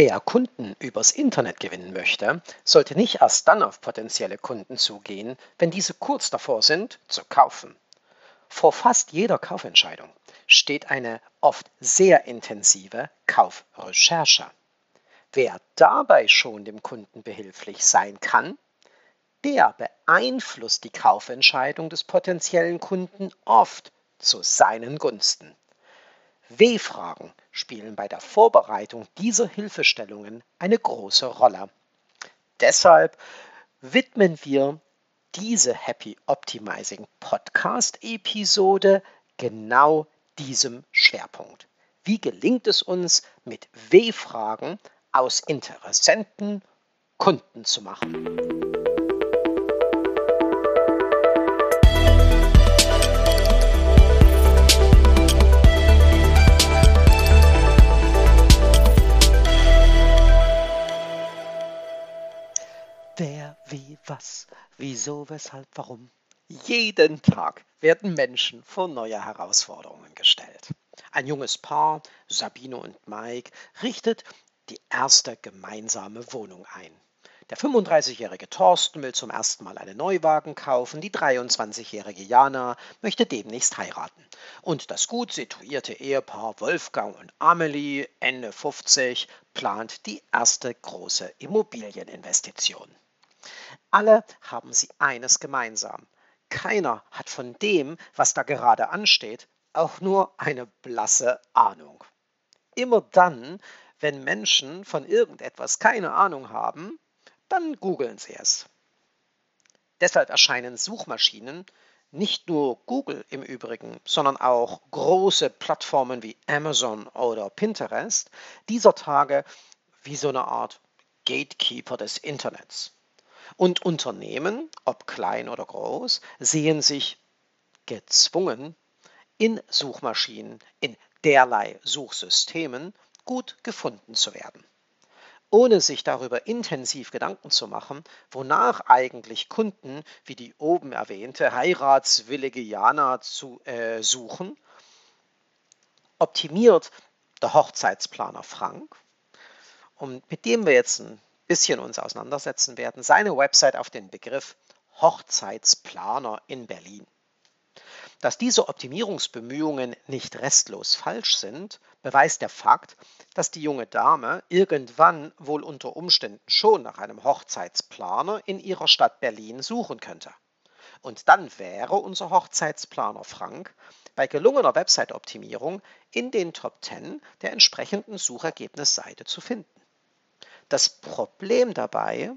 Wer Kunden übers Internet gewinnen möchte, sollte nicht erst dann auf potenzielle Kunden zugehen, wenn diese kurz davor sind, zu kaufen. Vor fast jeder Kaufentscheidung steht eine oft sehr intensive Kaufrecherche. Wer dabei schon dem Kunden behilflich sein kann, der beeinflusst die Kaufentscheidung des potenziellen Kunden oft zu seinen Gunsten. W-Fragen spielen bei der Vorbereitung dieser Hilfestellungen eine große Rolle. Deshalb widmen wir diese Happy Optimizing Podcast Episode genau diesem Schwerpunkt. Wie gelingt es uns, mit W-Fragen aus Interessenten Kunden zu machen? Was? Wieso? Weshalb? Warum? Jeden Tag werden Menschen vor neue Herausforderungen gestellt. Ein junges Paar, Sabine und Mike, richtet die erste gemeinsame Wohnung ein. Der 35-jährige Thorsten will zum ersten Mal einen Neuwagen kaufen, die 23-jährige Jana möchte demnächst heiraten. Und das gut situierte Ehepaar Wolfgang und Amelie, Ende 50, plant die erste große Immobilieninvestition. Alle haben sie eines gemeinsam. Keiner hat von dem, was da gerade ansteht, auch nur eine blasse Ahnung. Immer dann, wenn Menschen von irgendetwas keine Ahnung haben, dann googeln sie es. Deshalb erscheinen Suchmaschinen, nicht nur Google im Übrigen, sondern auch große Plattformen wie Amazon oder Pinterest dieser Tage wie so eine Art Gatekeeper des Internets. Und Unternehmen, ob klein oder groß, sehen sich gezwungen, in Suchmaschinen, in derlei Suchsystemen gut gefunden zu werden. Ohne sich darüber intensiv Gedanken zu machen, wonach eigentlich Kunden wie die oben erwähnte heiratswillige Jana zu äh, suchen, optimiert der Hochzeitsplaner Frank, und mit dem wir jetzt ein bisschen uns auseinandersetzen werden, seine Website auf den Begriff Hochzeitsplaner in Berlin. Dass diese Optimierungsbemühungen nicht restlos falsch sind, beweist der Fakt, dass die junge Dame irgendwann wohl unter Umständen schon nach einem Hochzeitsplaner in ihrer Stadt Berlin suchen könnte. Und dann wäre unser Hochzeitsplaner Frank bei gelungener Website-Optimierung in den Top 10 der entsprechenden Suchergebnisseite zu finden. Das Problem dabei,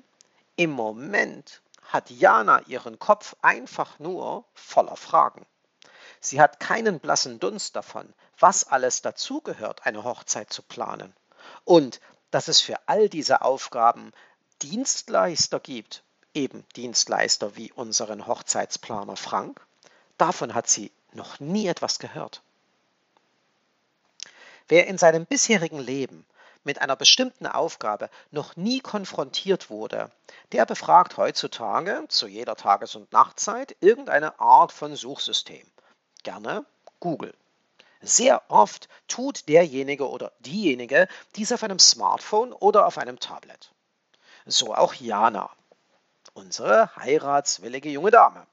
im Moment hat Jana ihren Kopf einfach nur voller Fragen. Sie hat keinen blassen Dunst davon, was alles dazugehört, eine Hochzeit zu planen. Und dass es für all diese Aufgaben Dienstleister gibt, eben Dienstleister wie unseren Hochzeitsplaner Frank, davon hat sie noch nie etwas gehört. Wer in seinem bisherigen Leben mit einer bestimmten Aufgabe noch nie konfrontiert wurde, der befragt heutzutage zu jeder Tages- und Nachtzeit irgendeine Art von Suchsystem. Gerne Google. Sehr oft tut derjenige oder diejenige dies auf einem Smartphone oder auf einem Tablet. So auch Jana, unsere heiratswillige junge Dame.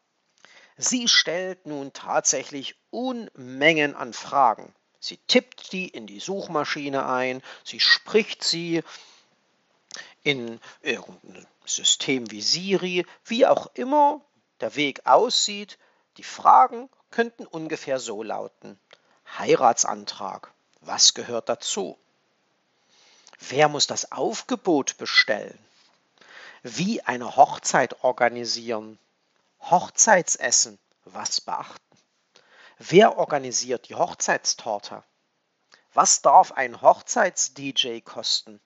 Sie stellt nun tatsächlich Unmengen an Fragen Sie tippt die in die Suchmaschine ein, sie spricht sie in irgendein System wie Siri, wie auch immer der Weg aussieht. Die Fragen könnten ungefähr so lauten. Heiratsantrag, was gehört dazu? Wer muss das Aufgebot bestellen? Wie eine Hochzeit organisieren? Hochzeitsessen, was beachten? Wer organisiert die Hochzeitstorte? Was darf ein Hochzeits-DJ kosten?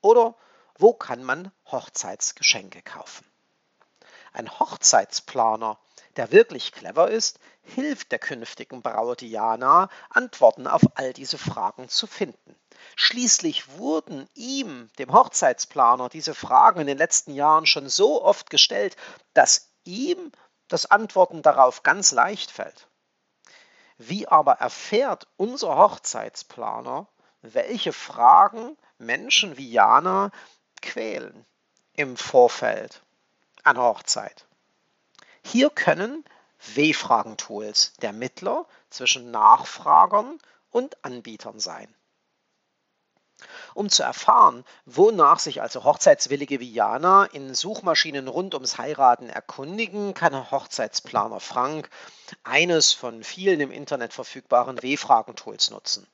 Oder wo kann man Hochzeitsgeschenke kaufen? Ein Hochzeitsplaner, der wirklich clever ist, hilft der künftigen Braut Diana, Antworten auf all diese Fragen zu finden. Schließlich wurden ihm, dem Hochzeitsplaner, diese Fragen in den letzten Jahren schon so oft gestellt, dass ihm das Antworten darauf ganz leicht fällt. Wie aber erfährt unser Hochzeitsplaner, welche Fragen Menschen wie Jana quälen im Vorfeld einer Hochzeit. Hier können W-Fragen-Tools der Mittler zwischen Nachfragern und Anbietern sein. Um zu erfahren, wonach sich also Hochzeitswillige wie Jana in Suchmaschinen rund ums Heiraten erkundigen, kann Hochzeitsplaner Frank eines von vielen im Internet verfügbaren W-Fragen-Tools nutzen.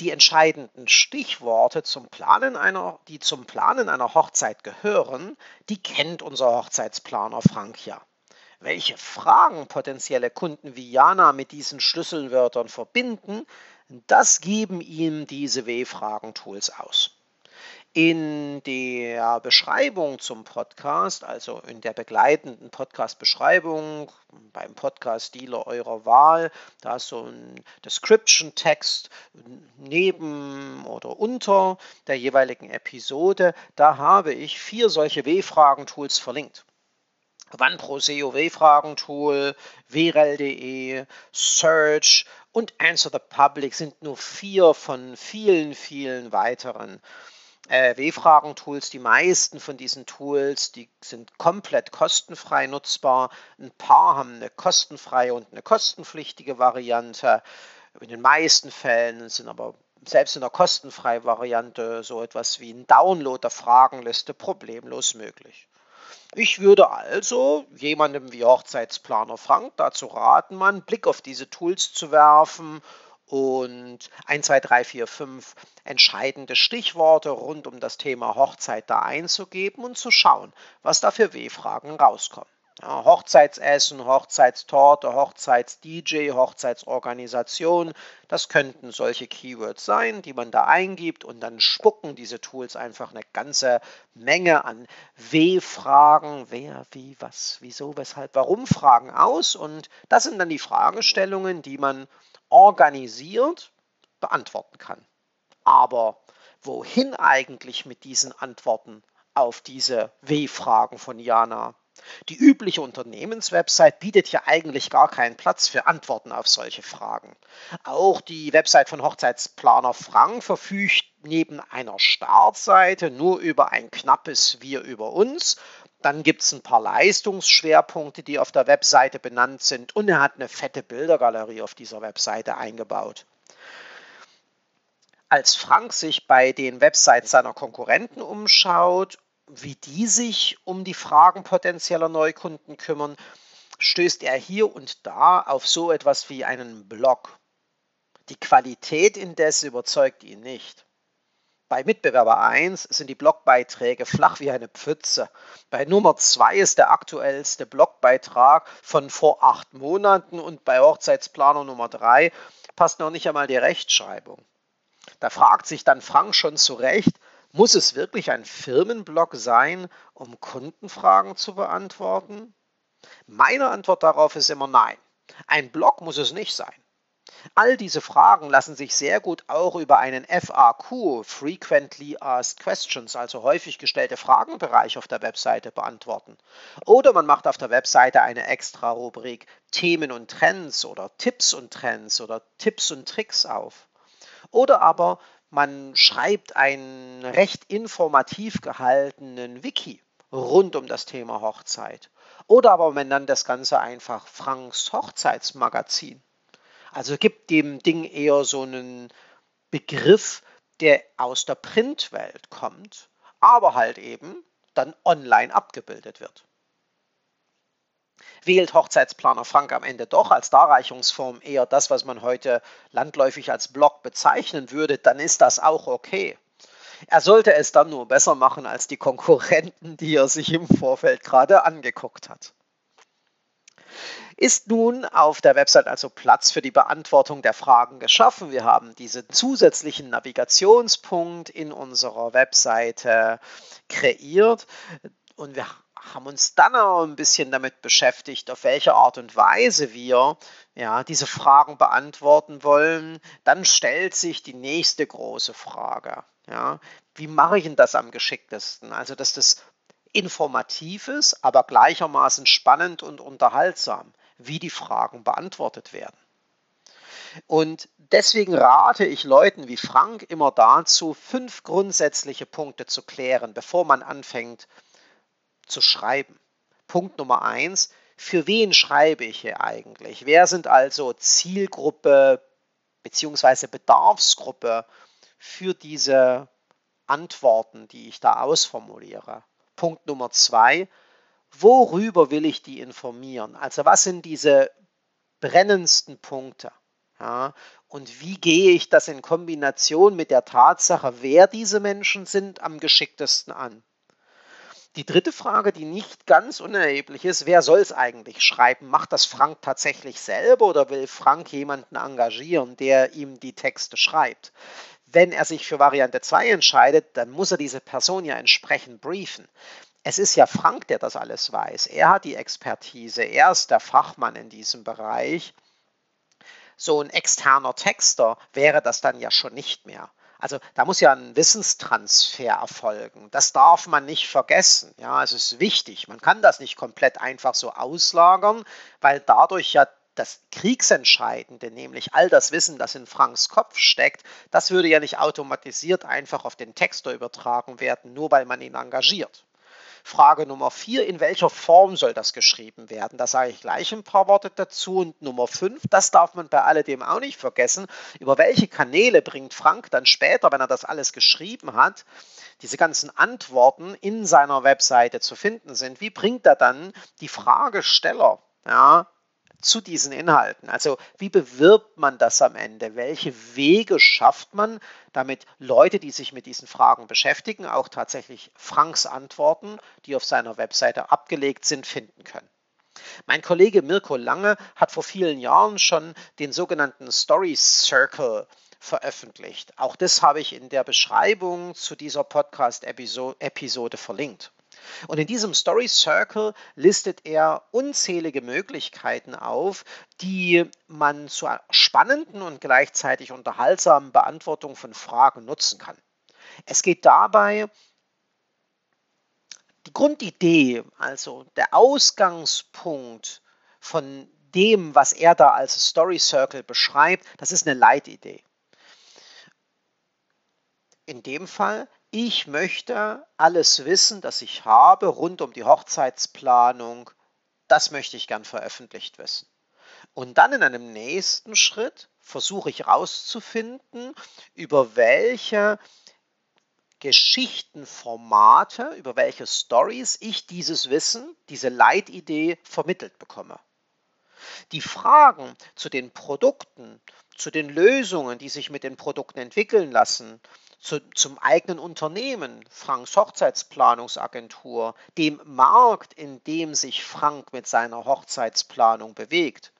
Die entscheidenden Stichworte zum Planen einer, die zum Planen einer Hochzeit gehören, die kennt unser Hochzeitsplaner Frank ja. Welche Fragen potenzielle Kunden wie Jana mit diesen Schlüsselwörtern verbinden, das geben ihm diese W-Fragen-Tools aus. In der Beschreibung zum Podcast, also in der begleitenden Podcast-Beschreibung beim Podcast-Dealer eurer Wahl, da ist so ein Description-Text neben oder unter der jeweiligen Episode. Da habe ich vier solche W-Fragen-Tools verlinkt. OneProseo W-Fragen-Tool, WREL.de, Search und Answer the Public sind nur vier von vielen, vielen weiteren äh, W-Fragen-Tools. Die meisten von diesen Tools, die sind komplett kostenfrei nutzbar. Ein paar haben eine kostenfreie und eine kostenpflichtige Variante. In den meisten Fällen sind aber selbst in der kostenfreien Variante so etwas wie ein Download der Fragenliste problemlos möglich. Ich würde also jemandem wie Hochzeitsplaner Frank dazu raten, mal einen Blick auf diese Tools zu werfen und 1, 2, 3, 4, 5 entscheidende Stichworte rund um das Thema Hochzeit da einzugeben und zu schauen, was da für W-Fragen rauskommen. Ja, Hochzeitsessen, Hochzeitstorte, Hochzeits-DJ, Hochzeitsorganisation, das könnten solche Keywords sein, die man da eingibt und dann spucken diese Tools einfach eine ganze Menge an W-Fragen, wer, wie, was, wieso, weshalb, warum Fragen aus und das sind dann die Fragestellungen, die man organisiert beantworten kann. Aber wohin eigentlich mit diesen Antworten auf diese W-Fragen von Jana? Die übliche Unternehmenswebsite bietet ja eigentlich gar keinen Platz für Antworten auf solche Fragen. Auch die Website von Hochzeitsplaner Frank verfügt neben einer Startseite nur über ein knappes Wir über uns. Dann gibt es ein paar Leistungsschwerpunkte, die auf der Webseite benannt sind und er hat eine fette Bildergalerie auf dieser Webseite eingebaut. Als Frank sich bei den Websites seiner Konkurrenten umschaut wie die sich um die Fragen potenzieller Neukunden kümmern, stößt er hier und da auf so etwas wie einen Blog. Die Qualität indes überzeugt ihn nicht. Bei Mitbewerber 1 sind die Blogbeiträge flach wie eine Pfütze. Bei Nummer 2 ist der aktuellste Blogbeitrag von vor acht Monaten und bei Hochzeitsplaner Nummer 3 passt noch nicht einmal die Rechtschreibung. Da fragt sich dann Frank schon zu Recht, muss es wirklich ein Firmenblog sein, um Kundenfragen zu beantworten? Meine Antwort darauf ist immer nein. Ein Blog muss es nicht sein. All diese Fragen lassen sich sehr gut auch über einen FAQ, Frequently Asked Questions, also häufig gestellte Fragenbereich auf der Webseite beantworten. Oder man macht auf der Webseite eine extra Rubrik Themen und Trends oder Tipps und Trends oder Tipps und Tricks auf. Oder aber man schreibt einen recht informativ gehaltenen Wiki rund um das Thema Hochzeit. Oder aber man nennt das Ganze einfach Franks Hochzeitsmagazin. Also gibt dem Ding eher so einen Begriff, der aus der Printwelt kommt, aber halt eben dann online abgebildet wird. Wählt Hochzeitsplaner Frank am Ende doch als Darreichungsform eher das, was man heute landläufig als Blog bezeichnen würde, dann ist das auch okay. Er sollte es dann nur besser machen als die Konkurrenten, die er sich im Vorfeld gerade angeguckt hat. Ist nun auf der Website also Platz für die Beantwortung der Fragen geschaffen? Wir haben diesen zusätzlichen Navigationspunkt in unserer Webseite kreiert und wir haben uns dann auch ein bisschen damit beschäftigt, auf welche Art und Weise wir ja, diese Fragen beantworten wollen. Dann stellt sich die nächste große Frage. Ja, wie mache ich denn das am geschicktesten? Also, dass das informativ ist, aber gleichermaßen spannend und unterhaltsam, wie die Fragen beantwortet werden. Und deswegen rate ich Leuten wie Frank immer dazu, fünf grundsätzliche Punkte zu klären, bevor man anfängt zu schreiben. Punkt Nummer eins, für wen schreibe ich hier eigentlich? Wer sind also Zielgruppe bzw. Bedarfsgruppe für diese Antworten, die ich da ausformuliere? Punkt Nummer zwei, worüber will ich die informieren? Also was sind diese brennendsten Punkte? Ja, und wie gehe ich das in Kombination mit der Tatsache, wer diese Menschen sind, am geschicktesten an? Die dritte Frage, die nicht ganz unerheblich ist, wer soll es eigentlich schreiben? Macht das Frank tatsächlich selber oder will Frank jemanden engagieren, der ihm die Texte schreibt? Wenn er sich für Variante 2 entscheidet, dann muss er diese Person ja entsprechend briefen. Es ist ja Frank, der das alles weiß. Er hat die Expertise, er ist der Fachmann in diesem Bereich. So ein externer Texter wäre das dann ja schon nicht mehr. Also da muss ja ein Wissenstransfer erfolgen. Das darf man nicht vergessen. Ja, es ist wichtig. Man kann das nicht komplett einfach so auslagern, weil dadurch ja das Kriegsentscheidende, nämlich all das Wissen, das in Franks Kopf steckt, das würde ja nicht automatisiert einfach auf den Texter übertragen werden, nur weil man ihn engagiert. Frage Nummer vier, in welcher Form soll das geschrieben werden? Da sage ich gleich ein paar Worte dazu. Und Nummer fünf, das darf man bei alledem auch nicht vergessen. Über welche Kanäle bringt Frank dann später, wenn er das alles geschrieben hat, diese ganzen Antworten in seiner Webseite zu finden sind? Wie bringt er dann die Fragesteller ja, zu diesen Inhalten. Also wie bewirbt man das am Ende? Welche Wege schafft man, damit Leute, die sich mit diesen Fragen beschäftigen, auch tatsächlich Franks Antworten, die auf seiner Webseite abgelegt sind, finden können? Mein Kollege Mirko Lange hat vor vielen Jahren schon den sogenannten Story Circle veröffentlicht. Auch das habe ich in der Beschreibung zu dieser Podcast-Episode verlinkt. Und in diesem Story Circle listet er unzählige Möglichkeiten auf, die man zur spannenden und gleichzeitig unterhaltsamen Beantwortung von Fragen nutzen kann. Es geht dabei die Grundidee, also der Ausgangspunkt von dem, was er da als Story Circle beschreibt, das ist eine Leitidee. In dem Fall ich möchte alles wissen, das ich habe rund um die Hochzeitsplanung, das möchte ich gern veröffentlicht wissen. Und dann in einem nächsten Schritt versuche ich herauszufinden, über welche Geschichtenformate, über welche Stories ich dieses Wissen, diese Leitidee vermittelt bekomme. Die Fragen zu den Produkten, zu den Lösungen, die sich mit den Produkten entwickeln lassen, zu, zum eigenen Unternehmen, Franks Hochzeitsplanungsagentur, dem Markt, in dem sich Frank mit seiner Hochzeitsplanung bewegt.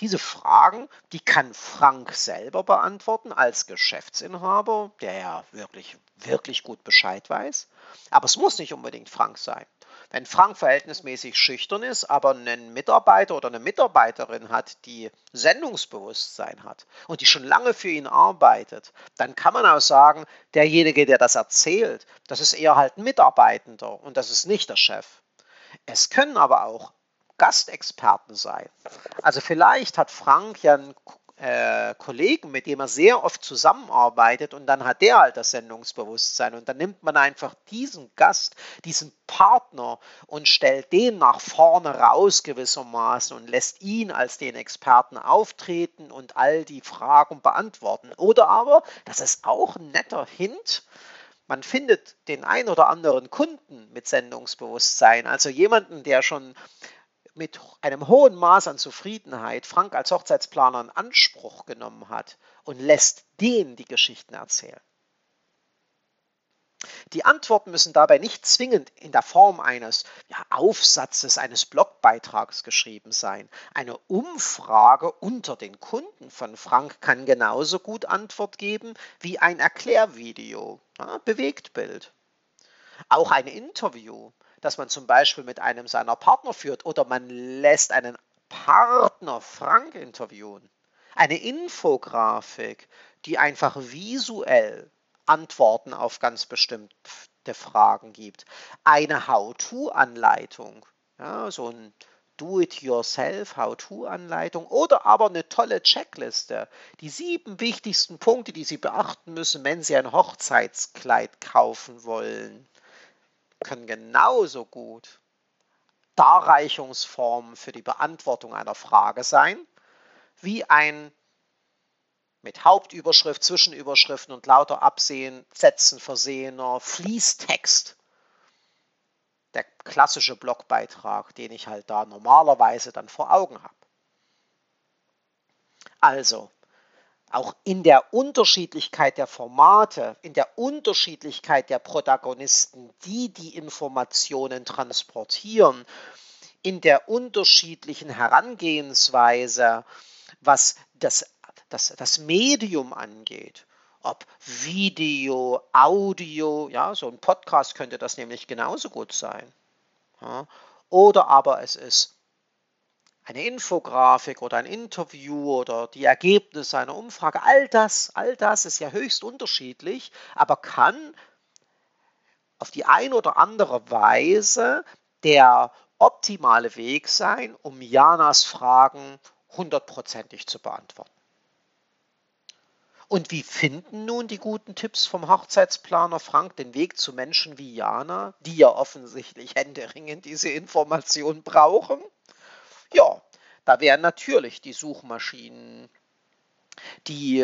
Diese Fragen, die kann Frank selber beantworten als Geschäftsinhaber, der ja wirklich, wirklich gut Bescheid weiß. Aber es muss nicht unbedingt Frank sein. Wenn Frank verhältnismäßig schüchtern ist, aber einen Mitarbeiter oder eine Mitarbeiterin hat, die Sendungsbewusstsein hat und die schon lange für ihn arbeitet, dann kann man auch sagen, derjenige, der das erzählt, das ist eher halt ein Mitarbeitender und das ist nicht der Chef. Es können aber auch Gastexperten sein. Also vielleicht hat Frank ja einen äh, Kollegen, mit dem er sehr oft zusammenarbeitet und dann hat der halt das Sendungsbewusstsein und dann nimmt man einfach diesen Gast, diesen Partner und stellt den nach vorne raus gewissermaßen und lässt ihn als den Experten auftreten und all die Fragen beantworten. Oder aber, das ist auch ein netter Hint, man findet den ein oder anderen Kunden mit Sendungsbewusstsein, also jemanden, der schon mit einem hohen Maß an Zufriedenheit Frank als Hochzeitsplaner in Anspruch genommen hat und lässt den die Geschichten erzählen. Die Antworten müssen dabei nicht zwingend in der Form eines ja, Aufsatzes, eines Blogbeitrags geschrieben sein. Eine Umfrage unter den Kunden von Frank kann genauso gut Antwort geben wie ein Erklärvideo, ja, Bewegtbild. Auch ein Interview das man zum Beispiel mit einem seiner Partner führt oder man lässt einen Partner Frank interviewen. Eine Infografik, die einfach visuell Antworten auf ganz bestimmte Fragen gibt. Eine How-to-Anleitung, ja, so ein Do-it-yourself How-to-Anleitung oder aber eine tolle Checkliste. Die sieben wichtigsten Punkte, die Sie beachten müssen, wenn Sie ein Hochzeitskleid kaufen wollen, können genauso gut Darreichungsformen für die Beantwortung einer Frage sein, wie ein mit Hauptüberschrift, Zwischenüberschriften und lauter Absätzen versehener Fließtext. Der klassische Blogbeitrag, den ich halt da normalerweise dann vor Augen habe. Also, auch in der Unterschiedlichkeit der Formate, in der Unterschiedlichkeit der Protagonisten, die die Informationen transportieren, in der unterschiedlichen Herangehensweise, was das das, das Medium angeht, ob Video, Audio, ja, so ein Podcast könnte das nämlich genauso gut sein. Ja, oder aber es ist eine Infografik oder ein Interview oder die Ergebnisse einer Umfrage, all das, all das ist ja höchst unterschiedlich, aber kann auf die eine oder andere Weise der optimale Weg sein, um Janas Fragen hundertprozentig zu beantworten. Und wie finden nun die guten Tipps vom Hochzeitsplaner Frank den Weg zu Menschen wie Jana, die ja offensichtlich händeringend diese Information brauchen? Ja, da wären natürlich die Suchmaschinen, die,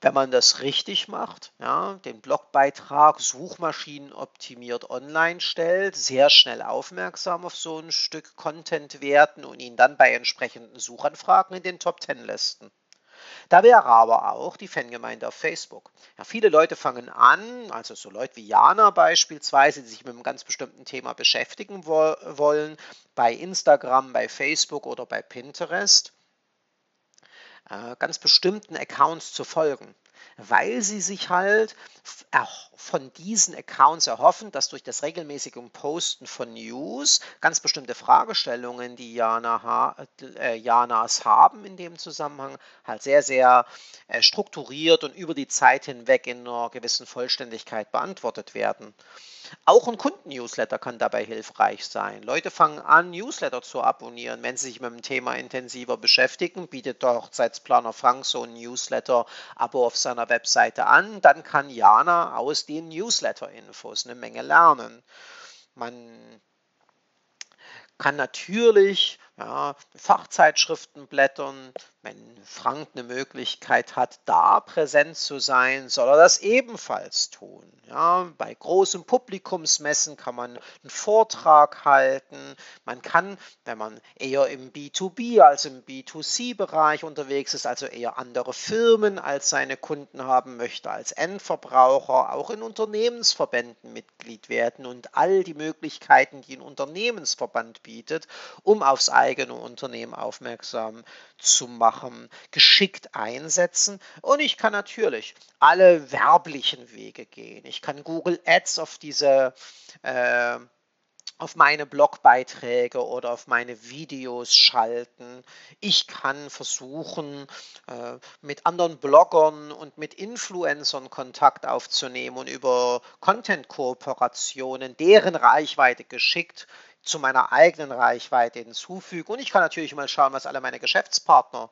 wenn man das richtig macht, ja, den Blogbeitrag Suchmaschinen optimiert online stellt, sehr schnell aufmerksam auf so ein Stück Content werden und ihn dann bei entsprechenden Suchanfragen in den Top 10 listen. Da wäre aber auch die Fangemeinde auf Facebook. Ja, viele Leute fangen an, also so Leute wie Jana beispielsweise, die sich mit einem ganz bestimmten Thema beschäftigen wo wollen, bei Instagram, bei Facebook oder bei Pinterest, äh, ganz bestimmten Accounts zu folgen weil sie sich halt von diesen Accounts erhoffen, dass durch das regelmäßige Posten von News ganz bestimmte Fragestellungen, die Jana, äh, Janas haben in dem Zusammenhang, halt sehr, sehr äh, strukturiert und über die Zeit hinweg in einer gewissen Vollständigkeit beantwortet werden. Auch ein Kunden-Newsletter kann dabei hilfreich sein. Leute fangen an, Newsletter zu abonnieren, wenn sie sich mit dem Thema intensiver beschäftigen. Bietet der Hochzeitsplaner Frank so ein Newsletter-Abo auf seiner Webseite an. Dann kann Jana aus den Newsletter-Infos eine Menge lernen. Man kann natürlich ja, Fachzeitschriften blättern. Wenn Frank eine Möglichkeit hat, da präsent zu sein, soll er das ebenfalls tun. Ja, bei großen Publikumsmessen kann man einen Vortrag halten. Man kann, wenn man eher im B2B als im B2C-Bereich unterwegs ist, also eher andere Firmen als seine Kunden haben möchte, als Endverbraucher, auch in Unternehmensverbänden Mitglied werden und all die Möglichkeiten, die ein Unternehmensverband bietet, um aufs eigene Unternehmen aufmerksam zu machen, geschickt einsetzen. Und ich kann natürlich alle werblichen Wege gehen. Ich kann Google Ads auf diese äh, auf meine Blogbeiträge oder auf meine Videos schalten. Ich kann versuchen, äh, mit anderen Bloggern und mit Influencern Kontakt aufzunehmen und über Content-Kooperationen deren Reichweite geschickt zu meiner eigenen Reichweite hinzufügen. Und ich kann natürlich mal schauen, was alle meine Geschäftspartner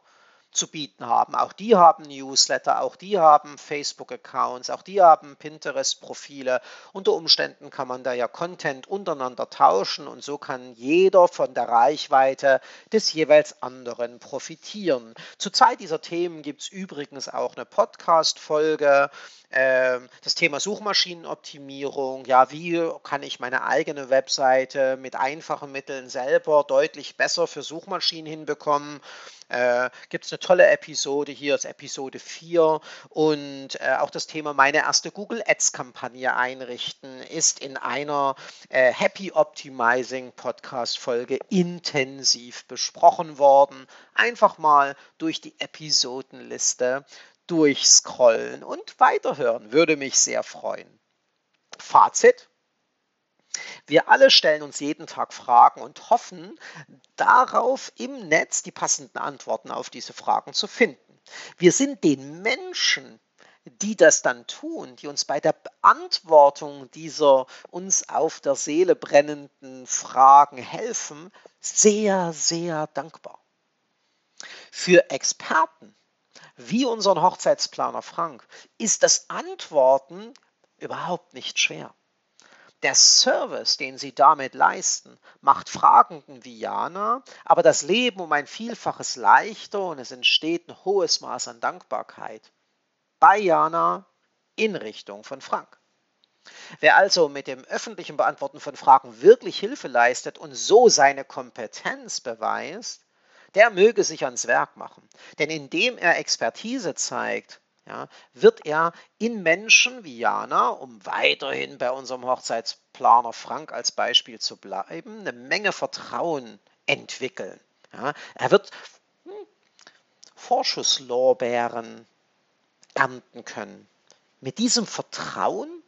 zu bieten haben. Auch die haben Newsletter, auch die haben Facebook-Accounts, auch die haben Pinterest-Profile. Unter Umständen kann man da ja Content untereinander tauschen und so kann jeder von der Reichweite des jeweils anderen profitieren. Zur Zeit dieser Themen gibt es übrigens auch eine Podcast-Folge das Thema Suchmaschinenoptimierung, ja, wie kann ich meine eigene Webseite mit einfachen Mitteln selber deutlich besser für Suchmaschinen hinbekommen? Äh, Gibt es eine tolle Episode hier, ist Episode 4 und äh, auch das Thema meine erste Google Ads Kampagne einrichten ist in einer äh, Happy Optimizing Podcast Folge intensiv besprochen worden. Einfach mal durch die Episodenliste durchscrollen und weiterhören. Würde mich sehr freuen. Fazit. Wir alle stellen uns jeden Tag Fragen und hoffen darauf, im Netz die passenden Antworten auf diese Fragen zu finden. Wir sind den Menschen die das dann tun, die uns bei der Beantwortung dieser uns auf der Seele brennenden Fragen helfen, sehr, sehr dankbar. Für Experten wie unseren Hochzeitsplaner Frank ist das Antworten überhaupt nicht schwer. Der Service, den sie damit leisten, macht Fragenden wie Jana, aber das Leben um ein Vielfaches leichter und es entsteht ein hohes Maß an Dankbarkeit. Bei Jana in Richtung von Frank. Wer also mit dem öffentlichen Beantworten von Fragen wirklich Hilfe leistet und so seine Kompetenz beweist, der möge sich ans Werk machen. Denn indem er Expertise zeigt, ja, wird er in Menschen wie Jana, um weiterhin bei unserem Hochzeitsplaner Frank als Beispiel zu bleiben, eine Menge Vertrauen entwickeln. Ja. Er wird hm, Vorschusslorbeeren ernten können. Mit diesem Vertrauen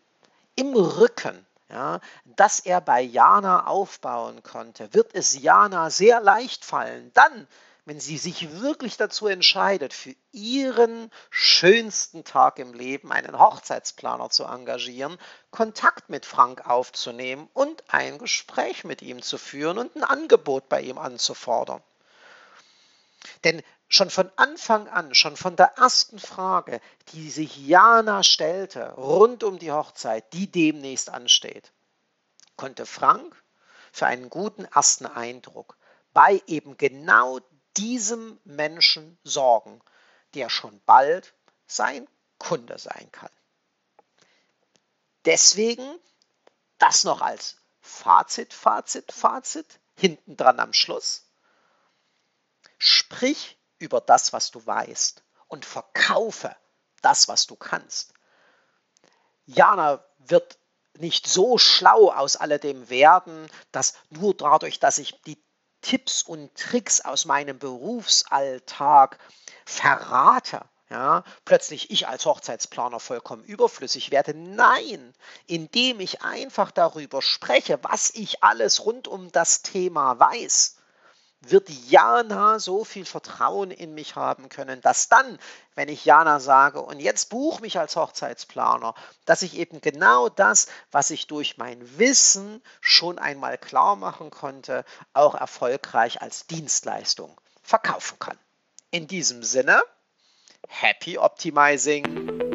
im Rücken, ja, das er bei Jana aufbauen konnte, wird es Jana sehr leicht fallen, dann wenn sie sich wirklich dazu entscheidet, für ihren schönsten Tag im Leben einen Hochzeitsplaner zu engagieren, Kontakt mit Frank aufzunehmen und ein Gespräch mit ihm zu führen und ein Angebot bei ihm anzufordern. Denn schon von Anfang an, schon von der ersten Frage, die sich Jana stellte, rund um die Hochzeit, die demnächst ansteht, konnte Frank für einen guten ersten Eindruck bei eben genau diesem Menschen sorgen, der schon bald sein Kunde sein kann. Deswegen das noch als Fazit, Fazit, Fazit, hinten dran am Schluss. Sprich über das, was du weißt und verkaufe das, was du kannst. Jana wird nicht so schlau aus alledem werden, dass nur dadurch, dass ich die Tipps und Tricks aus meinem Berufsalltag verrate, ja, plötzlich ich als Hochzeitsplaner vollkommen überflüssig werde. Nein, indem ich einfach darüber spreche, was ich alles rund um das Thema weiß, wird Jana so viel Vertrauen in mich haben können, dass dann, wenn ich Jana sage, und jetzt buch mich als Hochzeitsplaner, dass ich eben genau das, was ich durch mein Wissen schon einmal klar machen konnte, auch erfolgreich als Dienstleistung verkaufen kann. In diesem Sinne, Happy Optimizing!